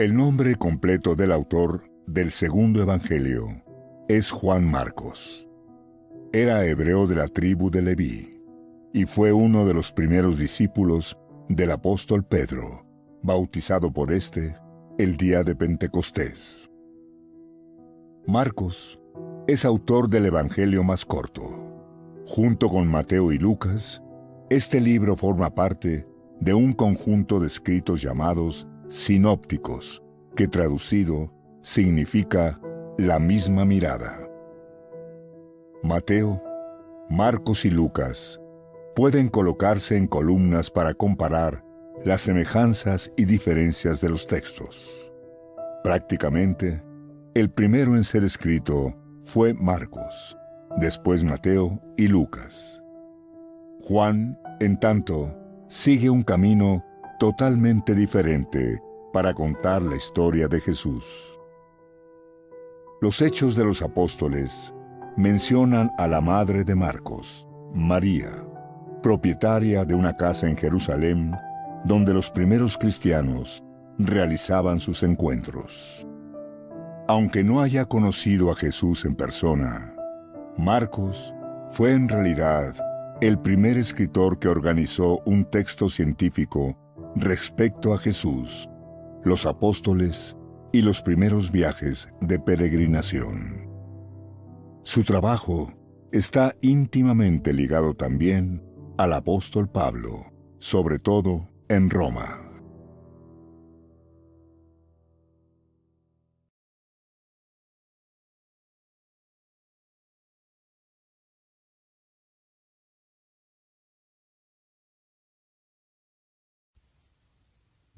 El nombre completo del autor del segundo Evangelio es Juan Marcos. Era hebreo de la tribu de Leví y fue uno de los primeros discípulos del apóstol Pedro, bautizado por éste el día de Pentecostés. Marcos es autor del Evangelio más corto. Junto con Mateo y Lucas, este libro forma parte de un conjunto de escritos llamados sinópticos, que traducido significa la misma mirada. Mateo, Marcos y Lucas pueden colocarse en columnas para comparar las semejanzas y diferencias de los textos. Prácticamente, el primero en ser escrito fue Marcos, después Mateo y Lucas. Juan, en tanto, sigue un camino totalmente diferente para contar la historia de Jesús. Los hechos de los apóstoles mencionan a la madre de Marcos, María, propietaria de una casa en Jerusalén donde los primeros cristianos realizaban sus encuentros. Aunque no haya conocido a Jesús en persona, Marcos fue en realidad el primer escritor que organizó un texto científico respecto a Jesús, los apóstoles y los primeros viajes de peregrinación. Su trabajo está íntimamente ligado también al apóstol Pablo, sobre todo en Roma.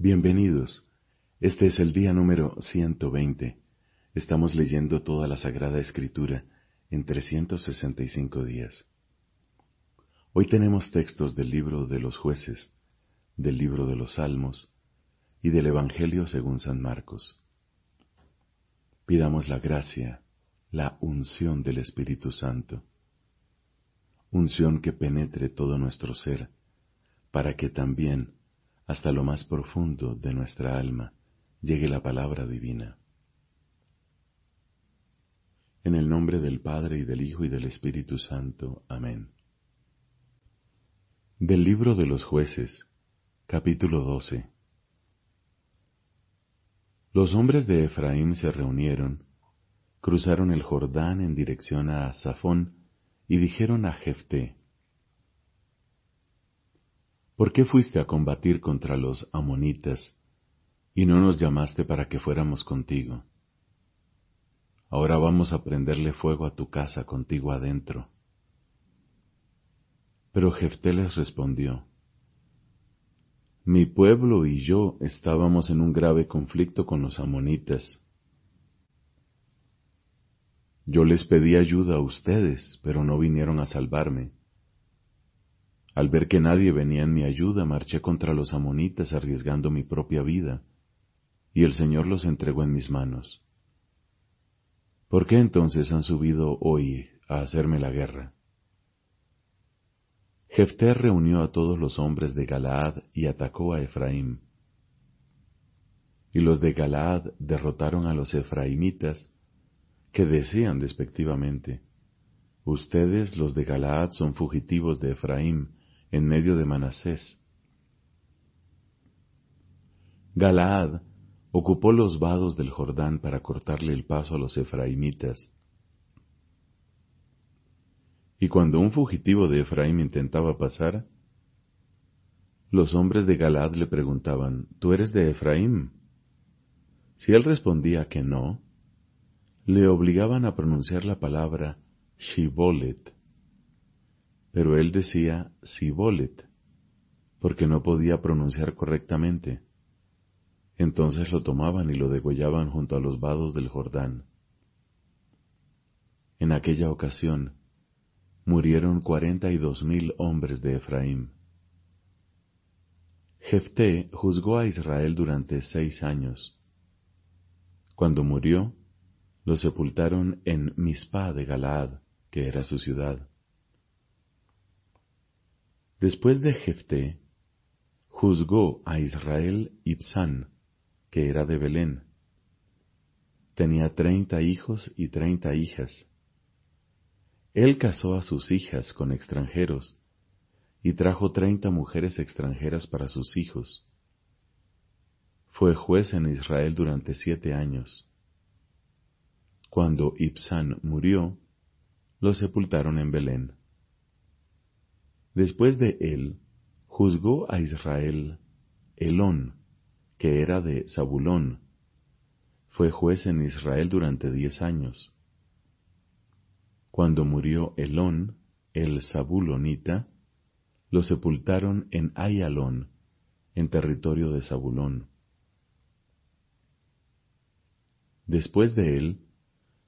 Bienvenidos. Este es el día número 120. Estamos leyendo toda la Sagrada Escritura en 365 días. Hoy tenemos textos del libro de los jueces, del libro de los salmos y del Evangelio según San Marcos. Pidamos la gracia, la unción del Espíritu Santo, unción que penetre todo nuestro ser, para que también hasta lo más profundo de nuestra alma llegue la palabra divina. En el nombre del Padre y del Hijo y del Espíritu Santo. Amén. Del libro de los jueces, capítulo 12. Los hombres de Efraín se reunieron, cruzaron el Jordán en dirección a Safón y dijeron a Jefté, ¿Por qué fuiste a combatir contra los amonitas y no nos llamaste para que fuéramos contigo? Ahora vamos a prenderle fuego a tu casa contigo adentro. Pero Jefté les respondió, Mi pueblo y yo estábamos en un grave conflicto con los amonitas. Yo les pedí ayuda a ustedes, pero no vinieron a salvarme. Al ver que nadie venía en mi ayuda, marché contra los amonitas arriesgando mi propia vida, y el Señor los entregó en mis manos. ¿Por qué entonces han subido hoy a hacerme la guerra? Jefté reunió a todos los hombres de Galaad y atacó a Efraín. Y los de Galaad derrotaron a los efraimitas, que decían despectivamente, Ustedes, los de Galaad, son fugitivos de Efraín, en medio de Manasés. Galaad ocupó los vados del Jordán para cortarle el paso a los efraimitas. Y cuando un fugitivo de Efraín intentaba pasar, los hombres de Galaad le preguntaban, ¿Tú eres de Efraín? Si él respondía que no, le obligaban a pronunciar la palabra Shibolet, pero él decía Sibolet, porque no podía pronunciar correctamente. Entonces lo tomaban y lo degollaban junto a los vados del Jordán. En aquella ocasión murieron cuarenta y dos mil hombres de Efraín. Jefté juzgó a Israel durante seis años. Cuando murió, lo sepultaron en Mispa de Galaad, que era su ciudad. Después de Jefté, juzgó a Israel Ibsán, que era de Belén. Tenía treinta hijos y treinta hijas. Él casó a sus hijas con extranjeros y trajo treinta mujeres extranjeras para sus hijos. Fue juez en Israel durante siete años. Cuando Ibsán murió, lo sepultaron en Belén. Después de él, juzgó a Israel Elón, que era de Zabulón. Fue juez en Israel durante diez años. Cuando murió Elón, el Zabulonita, lo sepultaron en Ayalón, en territorio de Zabulón. Después de él,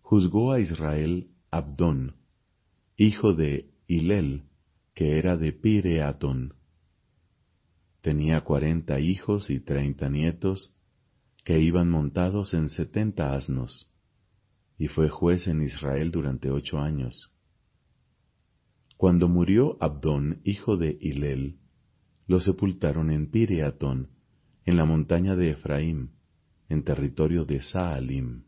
juzgó a Israel Abdón, hijo de Hilel, que era de Pireatón. Tenía cuarenta hijos y treinta nietos, que iban montados en setenta asnos, y fue juez en Israel durante ocho años. Cuando murió Abdón, hijo de Hilel, lo sepultaron en Pireatón, en la montaña de Efraín, en territorio de Saalim.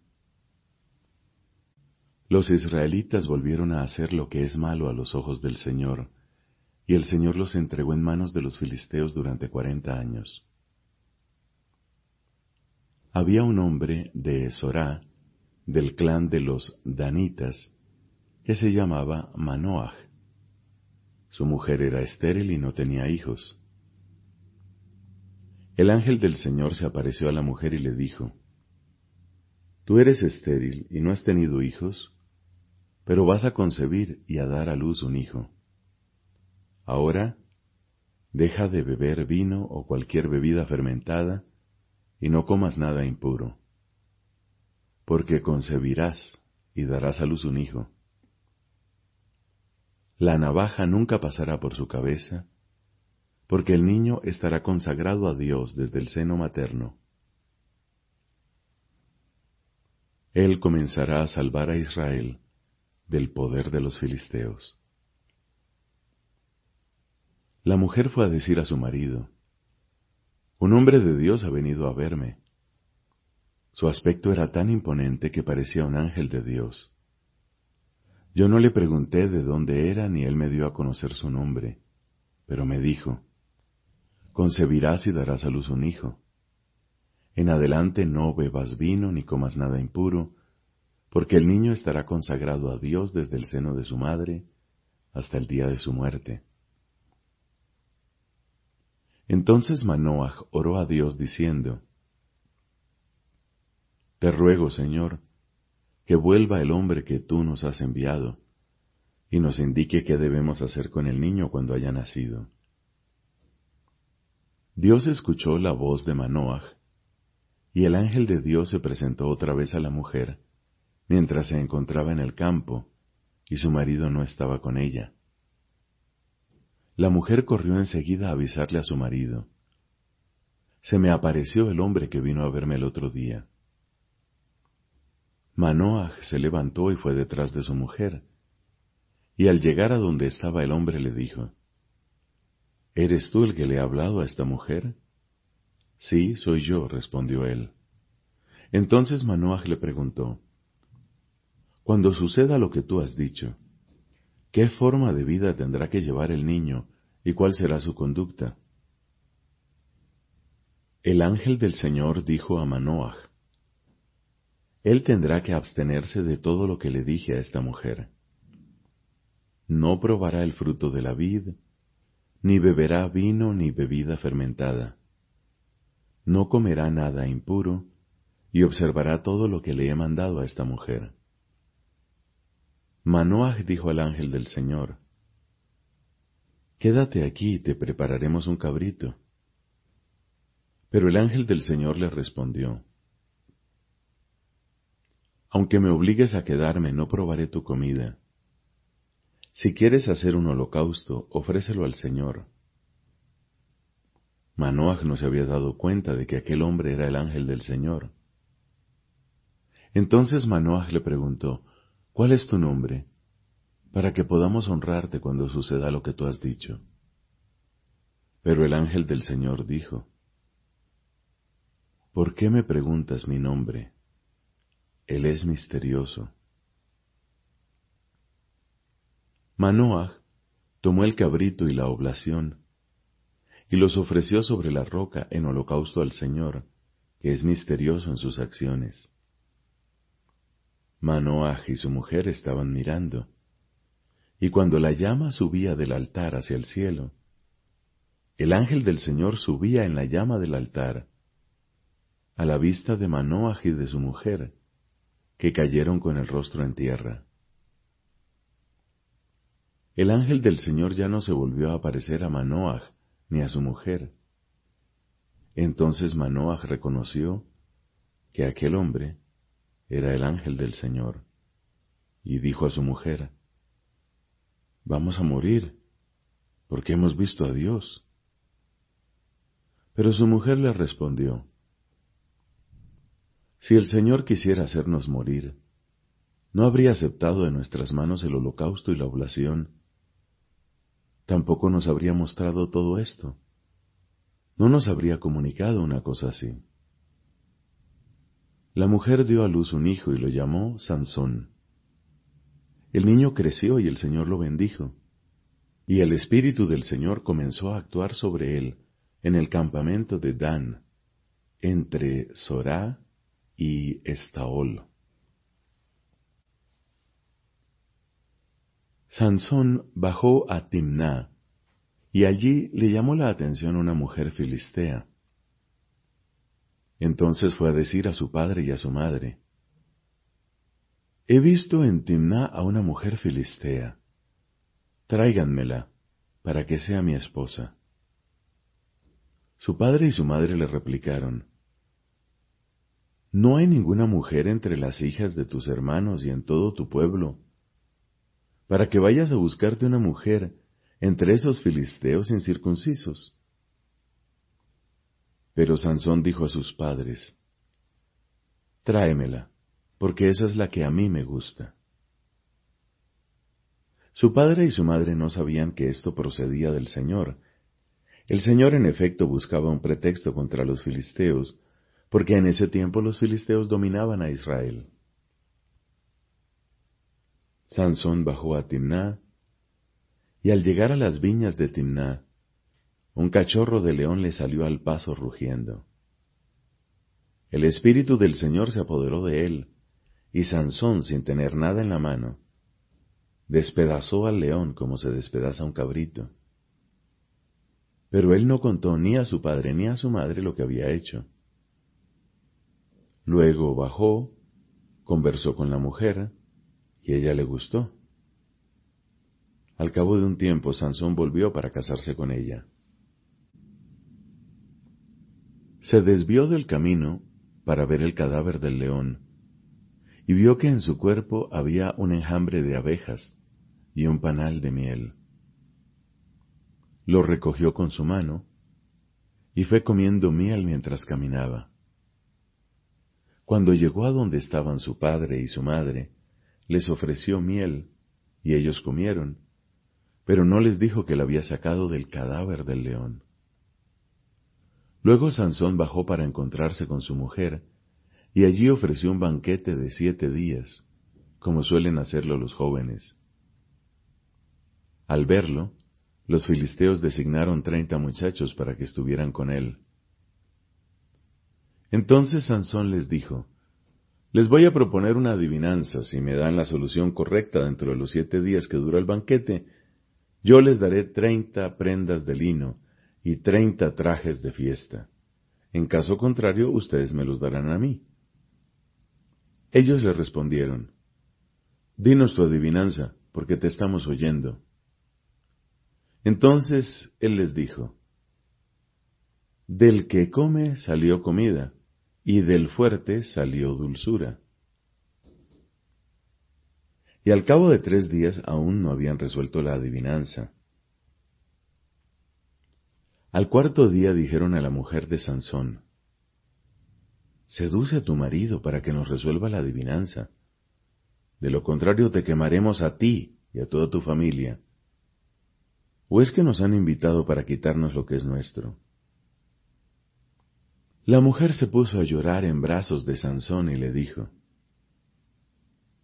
Los israelitas volvieron a hacer lo que es malo a los ojos del Señor, y el Señor los entregó en manos de los filisteos durante cuarenta años. Había un hombre de Sorá, del clan de los Danitas, que se llamaba Manoach. Su mujer era estéril y no tenía hijos. El ángel del Señor se apareció a la mujer y le dijo, Tú eres estéril y no has tenido hijos, pero vas a concebir y a dar a luz un hijo. Ahora, deja de beber vino o cualquier bebida fermentada y no comas nada impuro, porque concebirás y darás a luz un hijo. La navaja nunca pasará por su cabeza, porque el niño estará consagrado a Dios desde el seno materno. Él comenzará a salvar a Israel del poder de los filisteos. La mujer fue a decir a su marido, Un hombre de Dios ha venido a verme. Su aspecto era tan imponente que parecía un ángel de Dios. Yo no le pregunté de dónde era ni él me dio a conocer su nombre, pero me dijo, Concebirás y darás a luz un hijo. En adelante no bebas vino ni comas nada impuro, porque el niño estará consagrado a Dios desde el seno de su madre hasta el día de su muerte. Entonces Manoach oró a Dios diciendo, Te ruego, Señor, que vuelva el hombre que tú nos has enviado, y nos indique qué debemos hacer con el niño cuando haya nacido. Dios escuchó la voz de Manoach, y el ángel de Dios se presentó otra vez a la mujer, mientras se encontraba en el campo, y su marido no estaba con ella. La mujer corrió enseguida a avisarle a su marido. Se me apareció el hombre que vino a verme el otro día. Manoah se levantó y fue detrás de su mujer, y al llegar a donde estaba el hombre le dijo, ¿Eres tú el que le ha hablado a esta mujer? Sí, soy yo, respondió él. Entonces Manoah le preguntó, Cuando suceda lo que tú has dicho, ¿Qué forma de vida tendrá que llevar el niño y cuál será su conducta? El ángel del Señor dijo a Manoach, Él tendrá que abstenerse de todo lo que le dije a esta mujer. No probará el fruto de la vid, ni beberá vino ni bebida fermentada. No comerá nada impuro, y observará todo lo que le he mandado a esta mujer. Manoah dijo al ángel del Señor, Quédate aquí y te prepararemos un cabrito. Pero el ángel del Señor le respondió, Aunque me obligues a quedarme, no probaré tu comida. Si quieres hacer un holocausto, ofrécelo al Señor. Manoah no se había dado cuenta de que aquel hombre era el ángel del Señor. Entonces Manoah le preguntó, ¿Cuál es tu nombre? Para que podamos honrarte cuando suceda lo que tú has dicho. Pero el ángel del Señor dijo, ¿Por qué me preguntas mi nombre? Él es misterioso. Manoah tomó el cabrito y la oblación, y los ofreció sobre la roca en holocausto al Señor, que es misterioso en sus acciones. Manoah y su mujer estaban mirando, y cuando la llama subía del altar hacia el cielo, el ángel del Señor subía en la llama del altar, a la vista de Manoah y de su mujer, que cayeron con el rostro en tierra. El ángel del Señor ya no se volvió a aparecer a Manoah ni a su mujer. Entonces Manoah reconoció que aquel hombre era el ángel del Señor, y dijo a su mujer, Vamos a morir, porque hemos visto a Dios. Pero su mujer le respondió, si el Señor quisiera hacernos morir, no habría aceptado de nuestras manos el holocausto y la oblación. Tampoco nos habría mostrado todo esto. No nos habría comunicado una cosa así. La mujer dio a luz un hijo y lo llamó Sansón. El niño creció y el Señor lo bendijo. Y el Espíritu del Señor comenzó a actuar sobre él en el campamento de Dan, entre Sorá y Estaol. Sansón bajó a Timná, y allí le llamó la atención una mujer filistea. Entonces fue a decir a su padre y a su madre, He visto en Timná a una mujer filistea. Tráiganmela, para que sea mi esposa. Su padre y su madre le replicaron, no hay ninguna mujer entre las hijas de tus hermanos y en todo tu pueblo, para que vayas a buscarte una mujer entre esos filisteos incircuncisos. Pero Sansón dijo a sus padres, Tráemela, porque esa es la que a mí me gusta. Su padre y su madre no sabían que esto procedía del Señor. El Señor en efecto buscaba un pretexto contra los filisteos, porque en ese tiempo los filisteos dominaban a Israel. Sansón bajó a Timná, y al llegar a las viñas de Timná, un cachorro de león le salió al paso rugiendo. El espíritu del Señor se apoderó de él, y Sansón, sin tener nada en la mano, despedazó al león como se despedaza un cabrito. Pero él no contó ni a su padre ni a su madre lo que había hecho. Luego bajó, conversó con la mujer, y ella le gustó. Al cabo de un tiempo, Sansón volvió para casarse con ella. Se desvió del camino para ver el cadáver del león, y vio que en su cuerpo había un enjambre de abejas y un panal de miel. Lo recogió con su mano, y fue comiendo miel mientras caminaba. Cuando llegó a donde estaban su padre y su madre, les ofreció miel, y ellos comieron, pero no les dijo que la había sacado del cadáver del león. Luego Sansón bajó para encontrarse con su mujer, y allí ofreció un banquete de siete días, como suelen hacerlo los jóvenes. Al verlo, los filisteos designaron treinta muchachos para que estuvieran con él. Entonces Sansón les dijo, Les voy a proponer una adivinanza, si me dan la solución correcta dentro de los siete días que dura el banquete, yo les daré treinta prendas de lino y treinta trajes de fiesta. En caso contrario, ustedes me los darán a mí. Ellos le respondieron, Dinos tu adivinanza, porque te estamos oyendo. Entonces él les dijo, Del que come salió comida, y del fuerte salió dulzura. Y al cabo de tres días aún no habían resuelto la adivinanza. Al cuarto día dijeron a la mujer de Sansón, Seduce a tu marido para que nos resuelva la adivinanza. De lo contrario te quemaremos a ti y a toda tu familia. ¿O es que nos han invitado para quitarnos lo que es nuestro? La mujer se puso a llorar en brazos de Sansón y le dijo,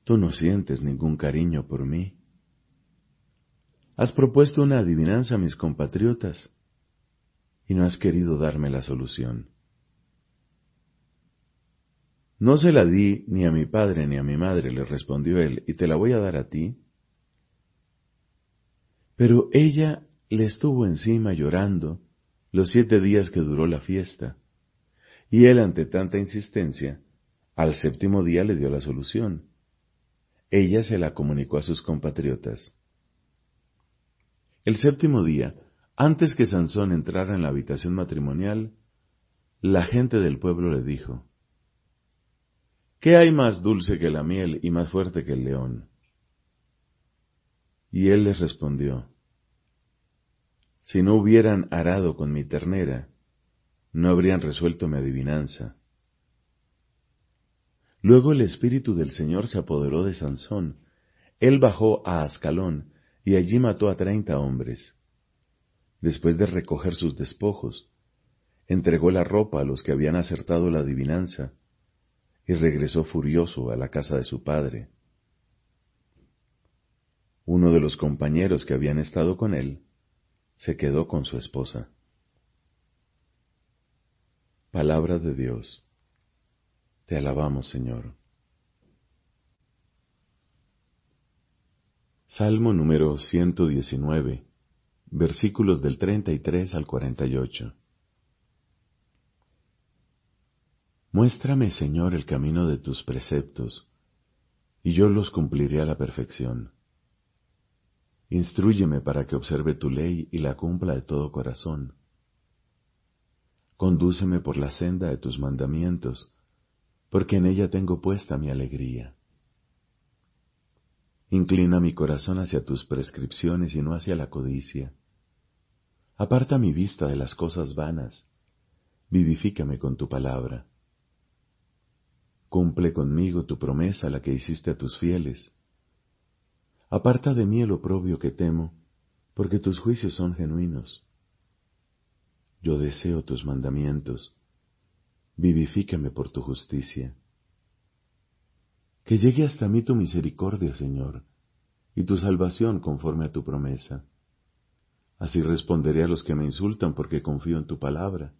Tú no sientes ningún cariño por mí. Has propuesto una adivinanza a mis compatriotas y no has querido darme la solución. No se la di ni a mi padre ni a mi madre, le respondió él, y te la voy a dar a ti. Pero ella le estuvo encima llorando los siete días que duró la fiesta y él, ante tanta insistencia, al séptimo día le dio la solución. Ella se la comunicó a sus compatriotas. El séptimo día, antes que Sansón entrara en la habitación matrimonial, la gente del pueblo le dijo, ¿Qué hay más dulce que la miel y más fuerte que el león? Y él les respondió, Si no hubieran arado con mi ternera, no habrían resuelto mi adivinanza. Luego el espíritu del Señor se apoderó de Sansón. Él bajó a Ascalón y allí mató a treinta hombres. Después de recoger sus despojos, entregó la ropa a los que habían acertado la adivinanza y regresó furioso a la casa de su padre. Uno de los compañeros que habían estado con él se quedó con su esposa. Palabra de Dios. Te alabamos, Señor. Salmo número 119, versículos del 33 al 48. Muéstrame, Señor, el camino de tus preceptos, y yo los cumpliré a la perfección. Instrúyeme para que observe tu ley y la cumpla de todo corazón Condúceme por la senda de tus mandamientos, porque en ella tengo puesta mi alegría. Inclina mi corazón hacia tus prescripciones y no hacia la codicia. Aparta mi vista de las cosas vanas, vivifícame con tu palabra. Cumple conmigo tu promesa, la que hiciste a tus fieles. Aparta de mí el oprobio que temo, porque tus juicios son genuinos. Yo deseo tus mandamientos. Vivifícame por tu justicia. Que llegue hasta mí tu misericordia, Señor, y tu salvación conforme a tu promesa. Así responderé a los que me insultan porque confío en tu palabra.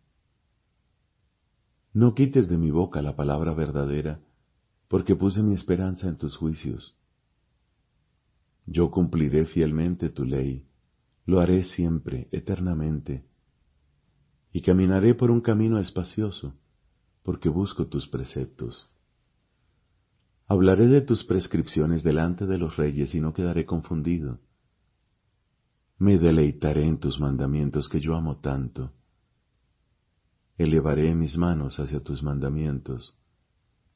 No quites de mi boca la palabra verdadera, porque puse mi esperanza en tus juicios. Yo cumpliré fielmente tu ley, lo haré siempre, eternamente y caminaré por un camino espacioso, porque busco tus preceptos. Hablaré de tus prescripciones delante de los reyes y no quedaré confundido. Me deleitaré en tus mandamientos que yo amo tanto. Elevaré mis manos hacia tus mandamientos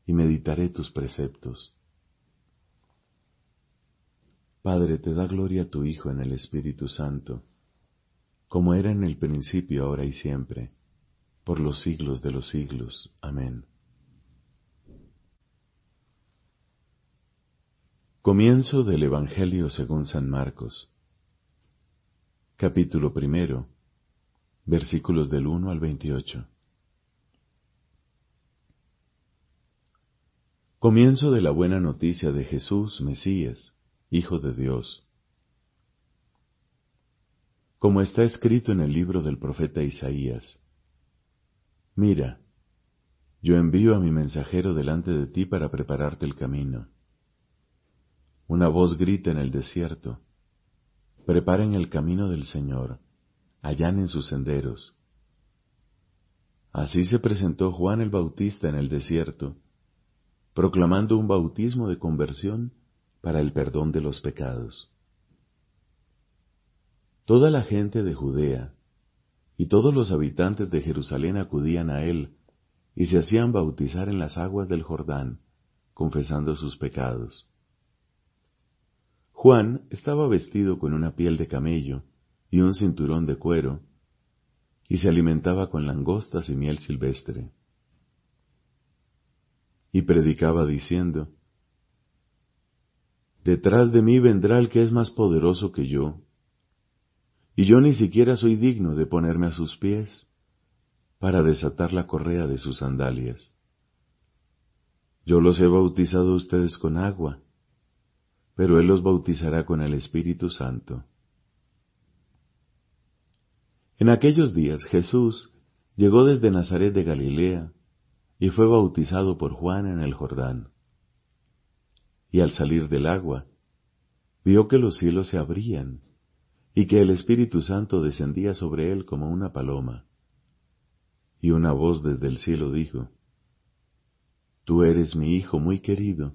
y meditaré tus preceptos. Padre, te da gloria a tu Hijo en el Espíritu Santo como era en el principio, ahora y siempre, por los siglos de los siglos. Amén. Comienzo del Evangelio según San Marcos. Capítulo primero, versículos del 1 al 28. Comienzo de la buena noticia de Jesús, Mesías, Hijo de Dios como está escrito en el libro del profeta Isaías. Mira, yo envío a mi mensajero delante de ti para prepararte el camino. Una voz grita en el desierto, preparen el camino del Señor, allanen sus senderos. Así se presentó Juan el Bautista en el desierto, proclamando un bautismo de conversión para el perdón de los pecados. Toda la gente de Judea y todos los habitantes de Jerusalén acudían a él y se hacían bautizar en las aguas del Jordán, confesando sus pecados. Juan estaba vestido con una piel de camello y un cinturón de cuero, y se alimentaba con langostas y miel silvestre. Y predicaba diciendo, Detrás de mí vendrá el que es más poderoso que yo, y yo ni siquiera soy digno de ponerme a sus pies, para desatar la correa de sus sandalias. Yo los he bautizado a ustedes con agua, pero Él los bautizará con el Espíritu Santo. En aquellos días Jesús llegó desde Nazaret de Galilea y fue bautizado por Juan en el Jordán. Y al salir del agua, vio que los cielos se abrían y que el Espíritu Santo descendía sobre él como una paloma. Y una voz desde el cielo dijo, Tú eres mi Hijo muy querido,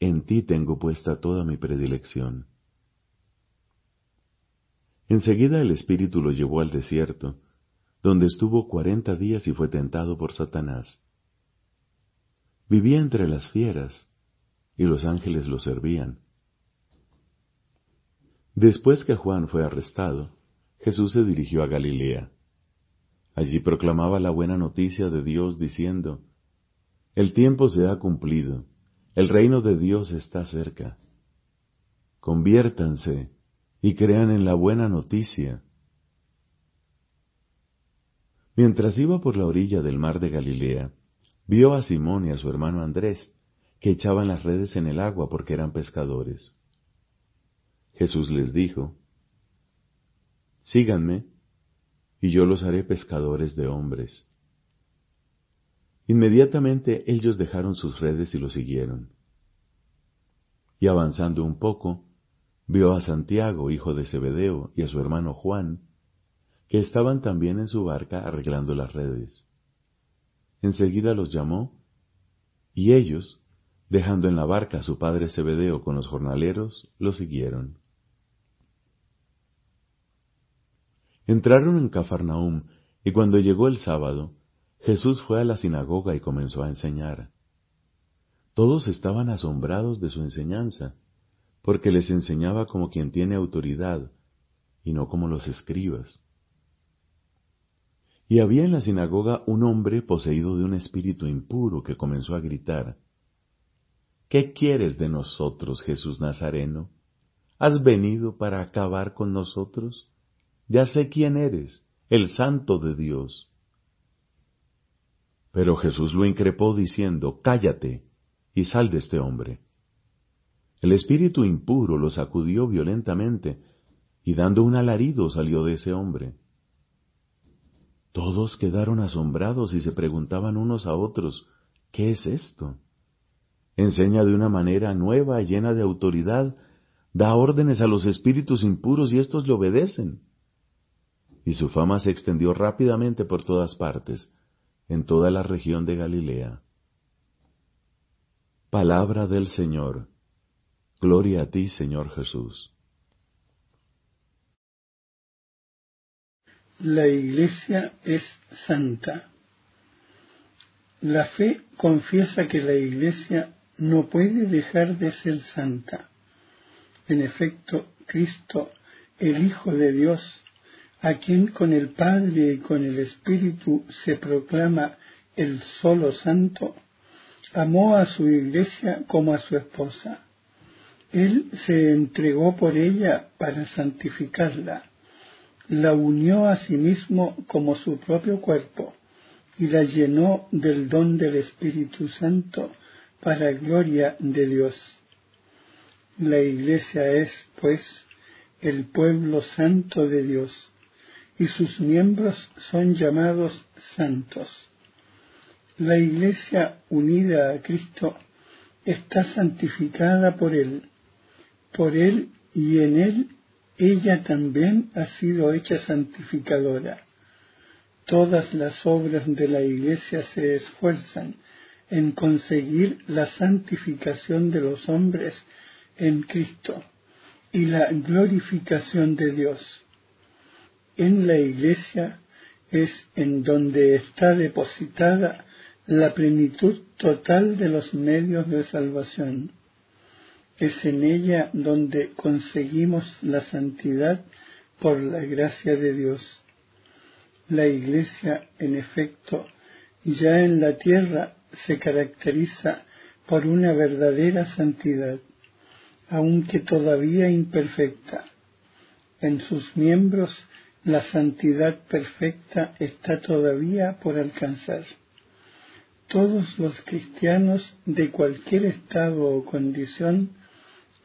en ti tengo puesta toda mi predilección. Enseguida el Espíritu lo llevó al desierto, donde estuvo cuarenta días y fue tentado por Satanás. Vivía entre las fieras, y los ángeles lo servían. Después que Juan fue arrestado, Jesús se dirigió a Galilea. Allí proclamaba la buena noticia de Dios diciendo, El tiempo se ha cumplido, el reino de Dios está cerca. Conviértanse y crean en la buena noticia. Mientras iba por la orilla del mar de Galilea, vio a Simón y a su hermano Andrés, que echaban las redes en el agua porque eran pescadores. Jesús les dijo, Síganme, y yo los haré pescadores de hombres. Inmediatamente ellos dejaron sus redes y lo siguieron. Y avanzando un poco, vio a Santiago, hijo de Zebedeo, y a su hermano Juan, que estaban también en su barca arreglando las redes. Enseguida los llamó, y ellos, dejando en la barca a su padre Zebedeo con los jornaleros, lo siguieron. Entraron en Cafarnaum, y cuando llegó el sábado, Jesús fue a la sinagoga y comenzó a enseñar. Todos estaban asombrados de su enseñanza, porque les enseñaba como quien tiene autoridad, y no como los escribas. Y había en la sinagoga un hombre poseído de un espíritu impuro que comenzó a gritar, ¿Qué quieres de nosotros, Jesús Nazareno? ¿Has venido para acabar con nosotros? Ya sé quién eres, el santo de Dios. Pero Jesús lo increpó diciendo, Cállate y sal de este hombre. El espíritu impuro lo sacudió violentamente, y dando un alarido salió de ese hombre. Todos quedaron asombrados y se preguntaban unos a otros, ¿qué es esto? Enseña de una manera nueva, llena de autoridad, da órdenes a los espíritus impuros y éstos le obedecen. Y su fama se extendió rápidamente por todas partes, en toda la región de Galilea. Palabra del Señor. Gloria a ti, Señor Jesús. La Iglesia es santa. La fe confiesa que la Iglesia no puede dejar de ser santa. En efecto, Cristo, el Hijo de Dios, a quien con el Padre y con el Espíritu se proclama el solo santo, amó a su Iglesia como a su esposa él se entregó por ella para santificarla, la unió a sí mismo como su propio cuerpo y la llenó del don del Espíritu Santo para gloria de Dios. La Iglesia es, pues, el pueblo santo de Dios, y sus miembros son llamados santos. La Iglesia unida a Cristo está santificada por Él por él y en él ella también ha sido hecha santificadora. Todas las obras de la Iglesia se esfuerzan en conseguir la santificación de los hombres en Cristo y la glorificación de Dios. En la Iglesia es en donde está depositada la plenitud total de los medios de salvación es en ella donde conseguimos la santidad por la gracia de Dios. La Iglesia, en efecto, ya en la tierra se caracteriza por una verdadera santidad, aunque todavía imperfecta. En sus miembros La santidad perfecta está todavía por alcanzar. Todos los cristianos de cualquier estado o condición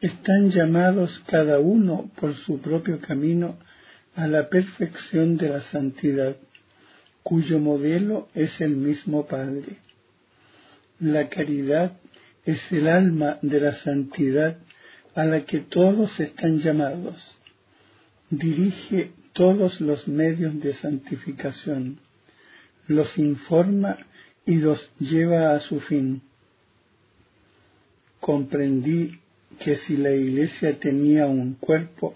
están llamados cada uno por su propio camino a la perfección de la santidad, cuyo modelo es el mismo Padre. La caridad es el alma de la santidad a la que todos están llamados. Dirige todos los medios de santificación, los informa y los lleva a su fin. Comprendí que si la Iglesia tenía un cuerpo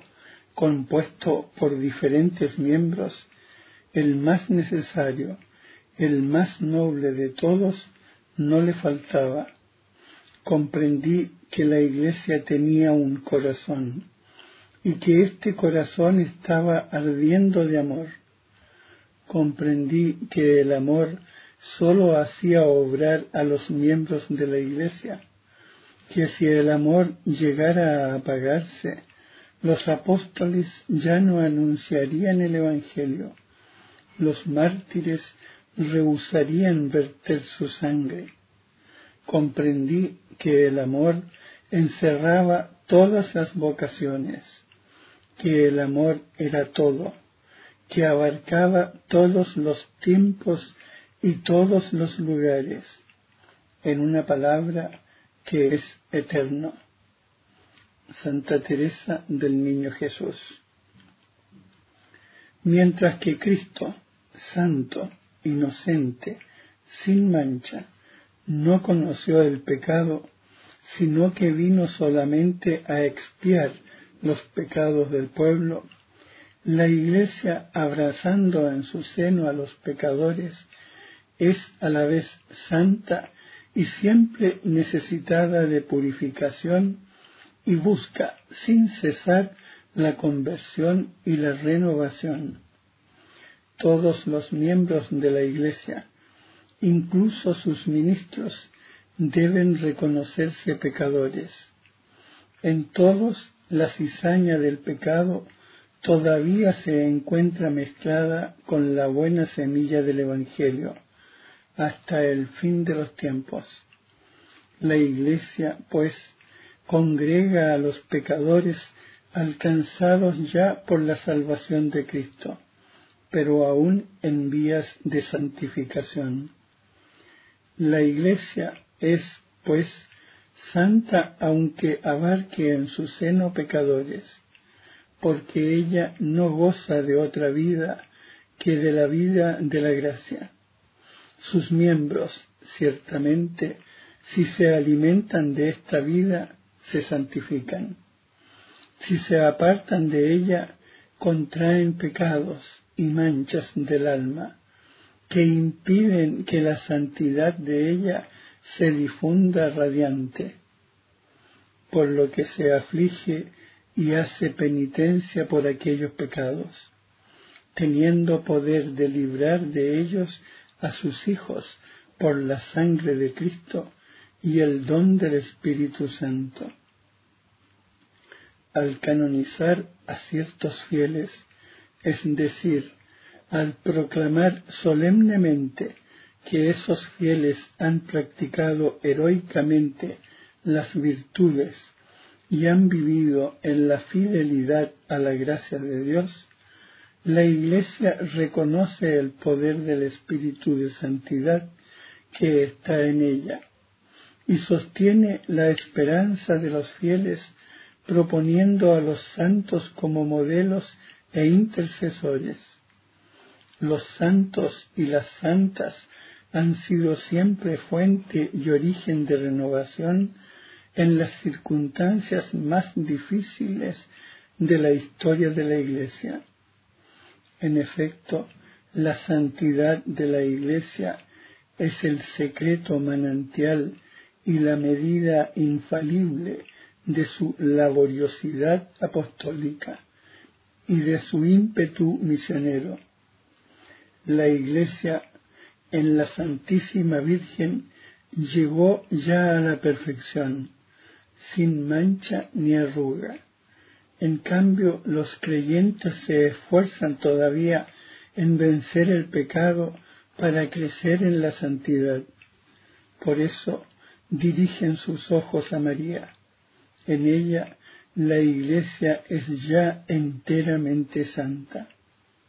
compuesto por diferentes miembros, el más necesario, el más noble de todos, no le faltaba. Comprendí que la Iglesia tenía un corazón y que este corazón estaba ardiendo de amor. Comprendí que el amor sólo hacía obrar a los miembros de la Iglesia, que si el amor llegara a apagarse, los apóstoles ya no anunciarían el Evangelio, los mártires rehusarían verter su sangre. Comprendí que el amor encerraba todas las vocaciones, que el amor era todo, que abarcaba todos los tiempos y todos los lugares, en una palabra que es eterno. Santa Teresa del Niño Jesús. Mientras que Cristo, santo, inocente, sin mancha, no conoció el pecado, sino que vino solamente a expiar los pecados del pueblo, la Iglesia, abrazando en su seno a los pecadores, es a la vez santa y siempre necesitada de purificación y busca sin cesar la conversión y la renovación. Todos los miembros de la Iglesia, incluso sus ministros, deben reconocerse pecadores. En todos la cizaña del pecado todavía se encuentra mezclada con la buena semilla del Evangelio hasta el fin de los tiempos. La Iglesia, pues, congrega a los pecadores alcanzados ya por la salvación de Cristo, pero aún en vías de santificación. La Iglesia es, pues, santa aunque abarque en su seno pecadores, porque ella no goza de otra vida que de la vida de la gracia sus miembros, ciertamente, si se alimentan de esta vida, se santifican. Si se apartan de ella, contraen pecados y manchas del alma, que impiden que la santidad de ella se difunda radiante, por lo que se aflige y hace penitencia por aquellos pecados, teniendo poder de librar de ellos a sus hijos por la sangre de Cristo y el don del Espíritu Santo. Al canonizar a ciertos fieles, es decir, al proclamar solemnemente que esos fieles han practicado heroicamente las virtudes y han vivido en la fidelidad a la gracia de Dios, la Iglesia reconoce el poder del Espíritu de Santidad que está en ella y sostiene la esperanza de los fieles proponiendo a los santos como modelos e intercesores. Los santos y las santas han sido siempre fuente y origen de renovación en las circunstancias más difíciles de la historia de la Iglesia. En efecto, la santidad de la Iglesia es el secreto manantial y la medida infalible de su laboriosidad apostólica y de su ímpetu misionero. La Iglesia en la Santísima Virgen llegó ya a la perfección, sin mancha ni arruga. En cambio, los creyentes se esfuerzan todavía en vencer el pecado para crecer en la santidad. Por eso dirigen sus ojos a María. En ella la Iglesia es ya enteramente santa.